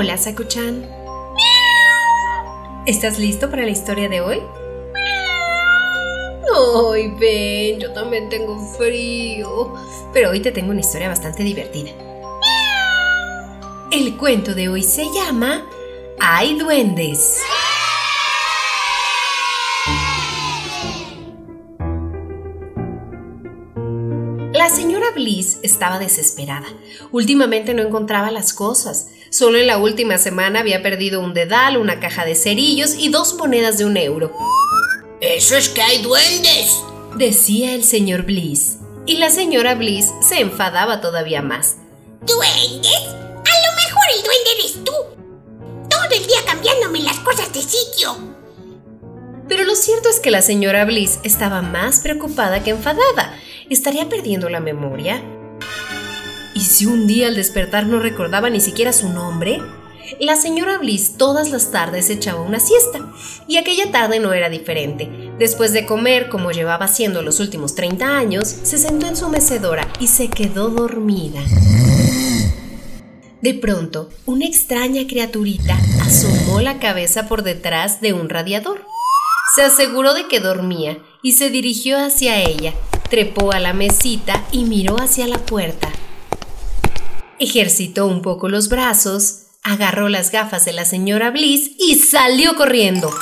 Hola, Sakuchan. ¿Estás listo para la historia de hoy? Ay, ven, yo también tengo frío. Pero hoy te tengo una historia bastante divertida. El cuento de hoy se llama Hay duendes. La señora Bliss estaba desesperada. Últimamente no encontraba las cosas. Solo en la última semana había perdido un dedal, una caja de cerillos y dos monedas de un euro. Eso es que hay duendes, decía el señor Bliss. Y la señora Bliss se enfadaba todavía más. ¿Duendes? A lo mejor el duende eres tú. Todo el día cambiándome las cosas de sitio. Pero lo cierto es que la señora Bliss estaba más preocupada que enfadada. ¿Estaría perdiendo la memoria? ¿Y si un día al despertar no recordaba ni siquiera su nombre? La señora Bliss todas las tardes echaba una siesta, y aquella tarde no era diferente. Después de comer, como llevaba haciendo los últimos 30 años, se sentó en su mecedora y se quedó dormida. De pronto, una extraña criaturita asomó la cabeza por detrás de un radiador. Se aseguró de que dormía y se dirigió hacia ella, trepó a la mesita y miró hacia la puerta. Ejercitó un poco los brazos, agarró las gafas de la señora Bliss y salió corriendo.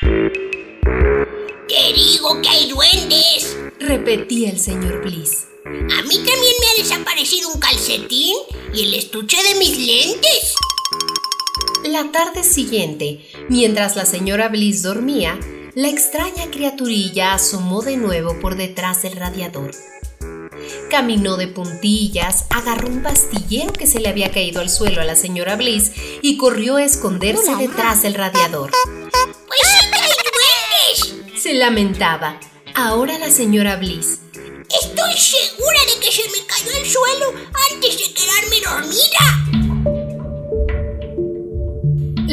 ¡Te digo que hay duendes! repetía el señor Bliss. A mí también me ha desaparecido un calcetín y el estuche de mis lentes. La tarde siguiente, mientras la señora Bliss dormía, la extraña criaturilla asomó de nuevo por detrás del radiador. Caminó de puntillas, agarró un pastillero que se le había caído al suelo a la señora Bliss y corrió a esconderse detrás del radiador. ¡Pues hay duendes! Se lamentaba. Ahora la señora Bliss. Estoy segura de que se me cayó al suelo antes de quedarme dormida.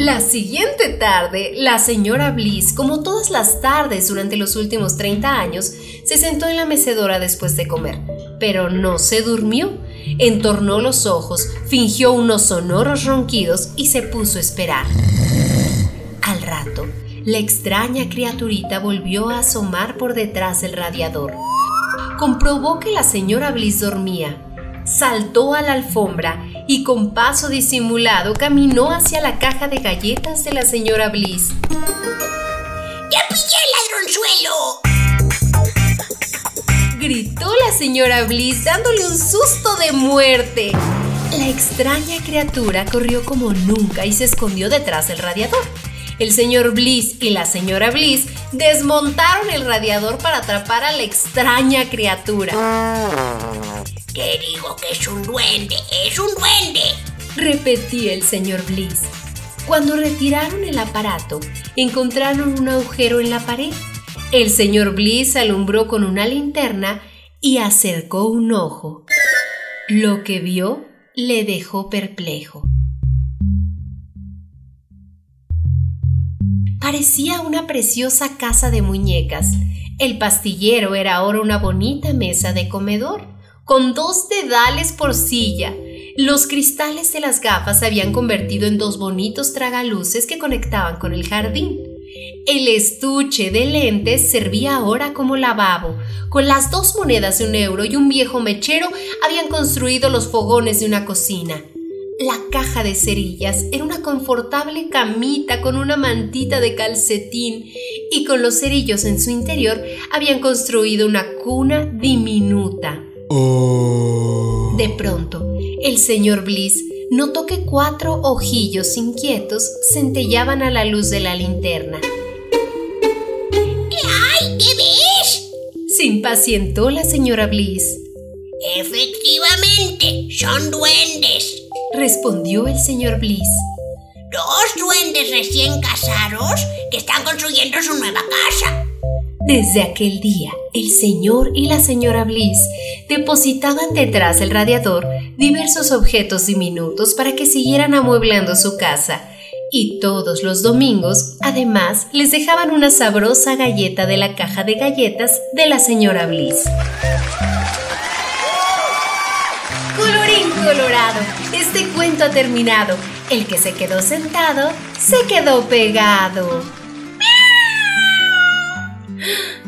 La siguiente tarde, la señora Bliss, como todas las tardes durante los últimos 30 años, se sentó en la mecedora después de comer, pero no se durmió. Entornó los ojos, fingió unos sonoros ronquidos y se puso a esperar. Al rato, la extraña criaturita volvió a asomar por detrás del radiador. Comprobó que la señora Bliss dormía. Saltó a la alfombra y con paso disimulado caminó hacia la caja de galletas de la señora Bliss. ¡Ya pillé el ladronzuelo! Gritó la señora Bliss dándole un susto de muerte. La extraña criatura corrió como nunca y se escondió detrás del radiador. El señor Bliss y la señora Bliss desmontaron el radiador para atrapar a la extraña criatura. Te digo que es un duende, es un duende. Repetía el señor Bliss. Cuando retiraron el aparato, encontraron un agujero en la pared. El señor Bliss alumbró con una linterna y acercó un ojo. Lo que vio le dejó perplejo. Parecía una preciosa casa de muñecas. El pastillero era ahora una bonita mesa de comedor, con dos dedales por silla. Los cristales de las gafas se habían convertido en dos bonitos tragaluces que conectaban con el jardín. El estuche de lentes servía ahora como lavabo. Con las dos monedas de un euro y un viejo mechero habían construido los fogones de una cocina. La caja de cerillas era una confortable camita con una mantita de calcetín y con los cerillos en su interior habían construido una cuna diminuta. De pronto, el señor Bliss notó que cuatro ojillos inquietos centellaban a la luz de la linterna. ¡Ay, qué ves! Se impacientó la señora Bliss. Efectivamente, son duendes. Respondió el señor Bliss. Dos duendes recién casados que están construyendo su nueva casa. Desde aquel día, el señor y la señora Bliss depositaban detrás del radiador diversos objetos diminutos para que siguieran amueblando su casa. Y todos los domingos, además, les dejaban una sabrosa galleta de la caja de galletas de la señora Bliss. Colorín colorado, este cuento ha terminado. El que se quedó sentado, se quedó pegado.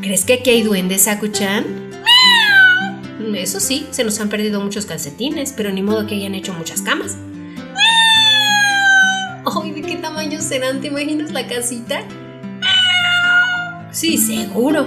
¿Crees que aquí hay duendes, Sakuchan? Eso sí, se nos han perdido muchos calcetines, pero ni modo que hayan hecho muchas camas. Ay, ¿de qué tamaño serán? ¿Te imaginas la casita? Sí, seguro.